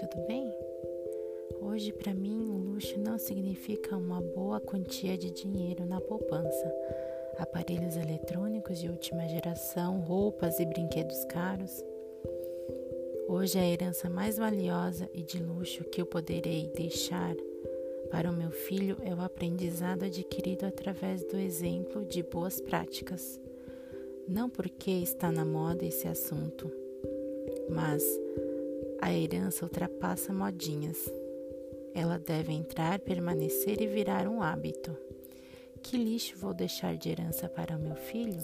tudo bem? Hoje, para mim, o luxo não significa uma boa quantia de dinheiro na poupança, aparelhos eletrônicos de última geração, roupas e brinquedos caros. Hoje, a herança mais valiosa e de luxo que eu poderei deixar para o meu filho é o aprendizado adquirido através do exemplo de boas práticas. Não porque está na moda esse assunto, mas a herança ultrapassa modinhas. Ela deve entrar, permanecer e virar um hábito. Que lixo vou deixar de herança para o meu filho?